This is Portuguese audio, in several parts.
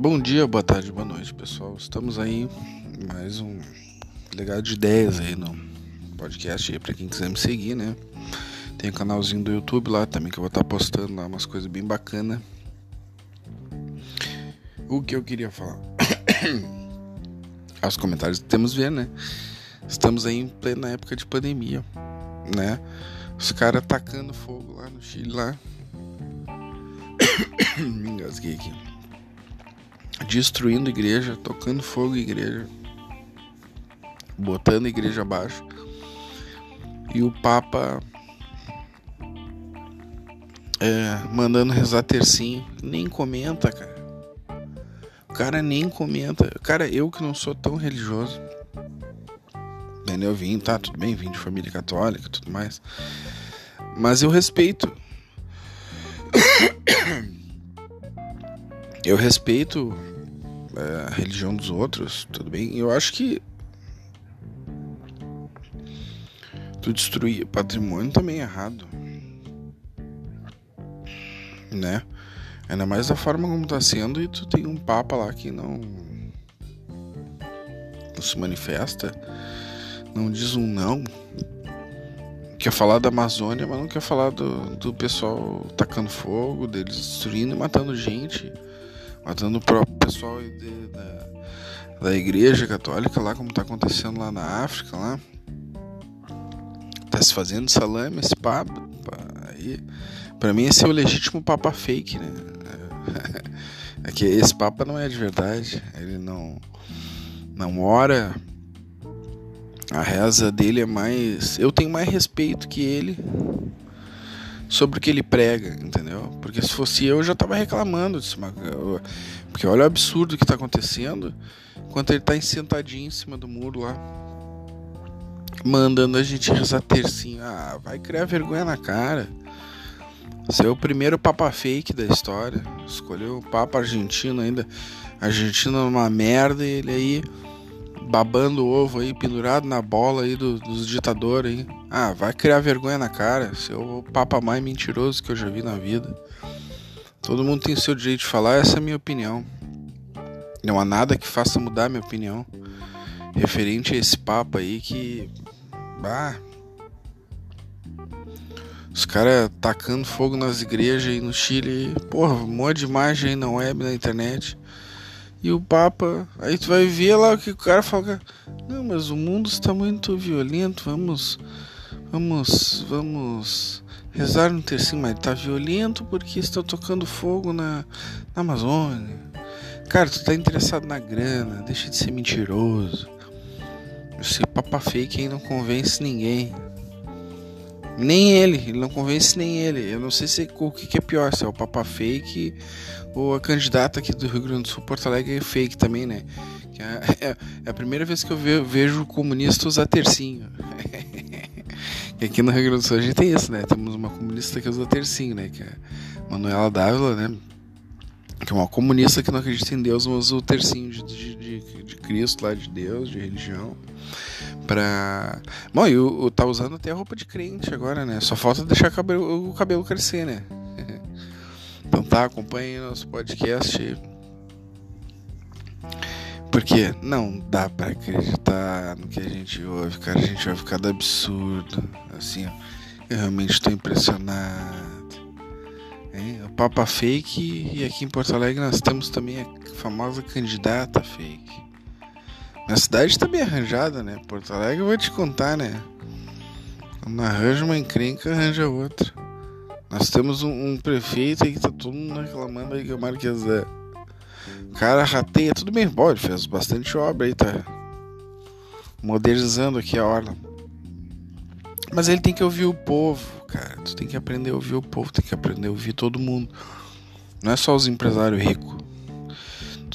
Bom dia, boa tarde, boa noite, pessoal. Estamos aí mais um legado de ideias aí no podcast aí para quem quiser me seguir, né? Tem um canalzinho do YouTube lá também que eu vou estar postando lá umas coisas bem bacanas. O que eu queria falar? Os comentários temos ver, né? Estamos aí em plena época de pandemia, né? Os caras atacando fogo lá no Chile lá. Me engasguei aqui. Destruindo igreja, tocando fogo em igreja. Botando igreja abaixo. E o Papa é, mandando rezar tercinho. Nem comenta, cara. O cara nem comenta. Cara, eu que não sou tão religioso. Eu vim, tá, tudo bem, vim de família católica tudo mais. Mas eu respeito. Eu respeito a religião dos outros, tudo bem. Eu acho que tu destruir patrimônio também é errado, né? Ainda mais da forma como tá sendo e tu tem um papa lá que não, não se manifesta, não diz um não, quer falar da Amazônia, mas não quer falar do, do pessoal tacando fogo, deles destruindo e matando gente, matando o próprio pessoal de, da, da igreja católica lá, como tá acontecendo lá na África lá. Tá se fazendo salame esse papa. Aí, pra mim esse é o legítimo papa fake, né? É que esse papa não é de verdade. Ele não, não ora a reza dele é mais. Eu tenho mais respeito que ele sobre o que ele prega, entendeu? Porque se fosse eu, eu já tava reclamando disso. Porque olha o absurdo que tá acontecendo enquanto ele tá sentadinho em cima do muro lá. Mandando a gente rezar tercinho. Ah, vai criar vergonha na cara. Você é o primeiro papa fake da história. Escolheu o papa argentino ainda. Argentina numa merda e ele aí babando o ovo aí, pendurado na bola aí do, dos ditadores aí. Ah, vai criar vergonha na cara. Seu papa mais mentiroso que eu já vi na vida. Todo mundo tem seu direito de falar, essa é a minha opinião. Não há nada que faça mudar minha opinião. Referente a esse papa aí que. Ah. Os caras tacando fogo nas igrejas aí no Chile. Porra, um monte de imagem aí na web, na internet. E o Papa, aí tu vai ver lá o que o cara fala. Não, mas o mundo está muito violento, vamos. Vamos. Vamos rezar no tercinho, mas tá violento porque estão tocando fogo na, na Amazônia. Cara, tu tá interessado na grana, deixa de ser mentiroso. Esse papa fake aí não convence ninguém. Nem ele, ele não convence nem ele. Eu não sei se o que é pior, se é o papa fake ou a candidata aqui do Rio Grande do Sul, Porto Alegre, é fake também, né? É, é, é, a primeira vez que eu ve, vejo comunista usar tercinho. e aqui no Rio Grande do Sul a gente tem isso, né? Temos uma comunista que usa tercinho, né? Que é a Manuela Dávila, né? Que é uma comunista que não acredita em Deus, mas usa o tercinho de, de, de, de Cristo lá, de Deus, de religião. Pra. Bom, e o, o, tá usando até roupa de crente agora, né? Só falta deixar o cabelo, o cabelo crescer, né? Então tá, acompanhe nosso podcast. Porque não dá para acreditar no que a gente ouve, cara. A gente vai ficar do absurdo. Assim, ó. Eu realmente estou impressionado. Hein? O Papa Fake e aqui em Porto Alegre nós temos também a famosa candidata fake. Na cidade está bem arranjada, né? Porto Alegre eu vou te contar, né? Quando arranja uma encrenca, arranja outra. Nós temos um, um, prefeito aí que tá todo mundo reclamando aí que é o Marques é. O cara rateia tudo bem, bom, ele fez bastante obra aí, tá modernizando aqui a orla. Mas ele tem que ouvir o povo, cara. Tu tem que aprender a ouvir o povo, tem que aprender a ouvir todo mundo. Não é só os empresários ricos.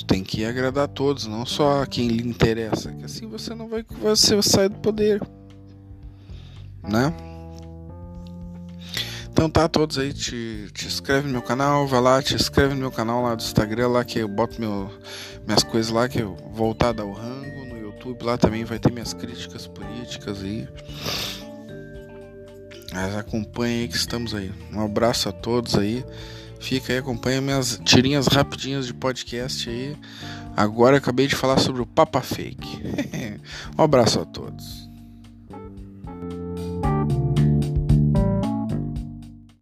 Tu tem que agradar a todos, não só a quem lhe interessa. Que assim você não vai, você sair do poder. Né? Então tá, todos aí, te, te inscreve no meu canal, vai lá, te inscreve no meu canal lá do Instagram, lá que eu boto meu, minhas coisas lá, que eu voltada ao rango, no YouTube lá também vai ter minhas críticas políticas aí. Mas acompanha aí que estamos aí. Um abraço a todos aí. Fica aí, acompanha minhas tirinhas rapidinhas de podcast aí. Agora acabei de falar sobre o Papa Fake. um abraço a todos.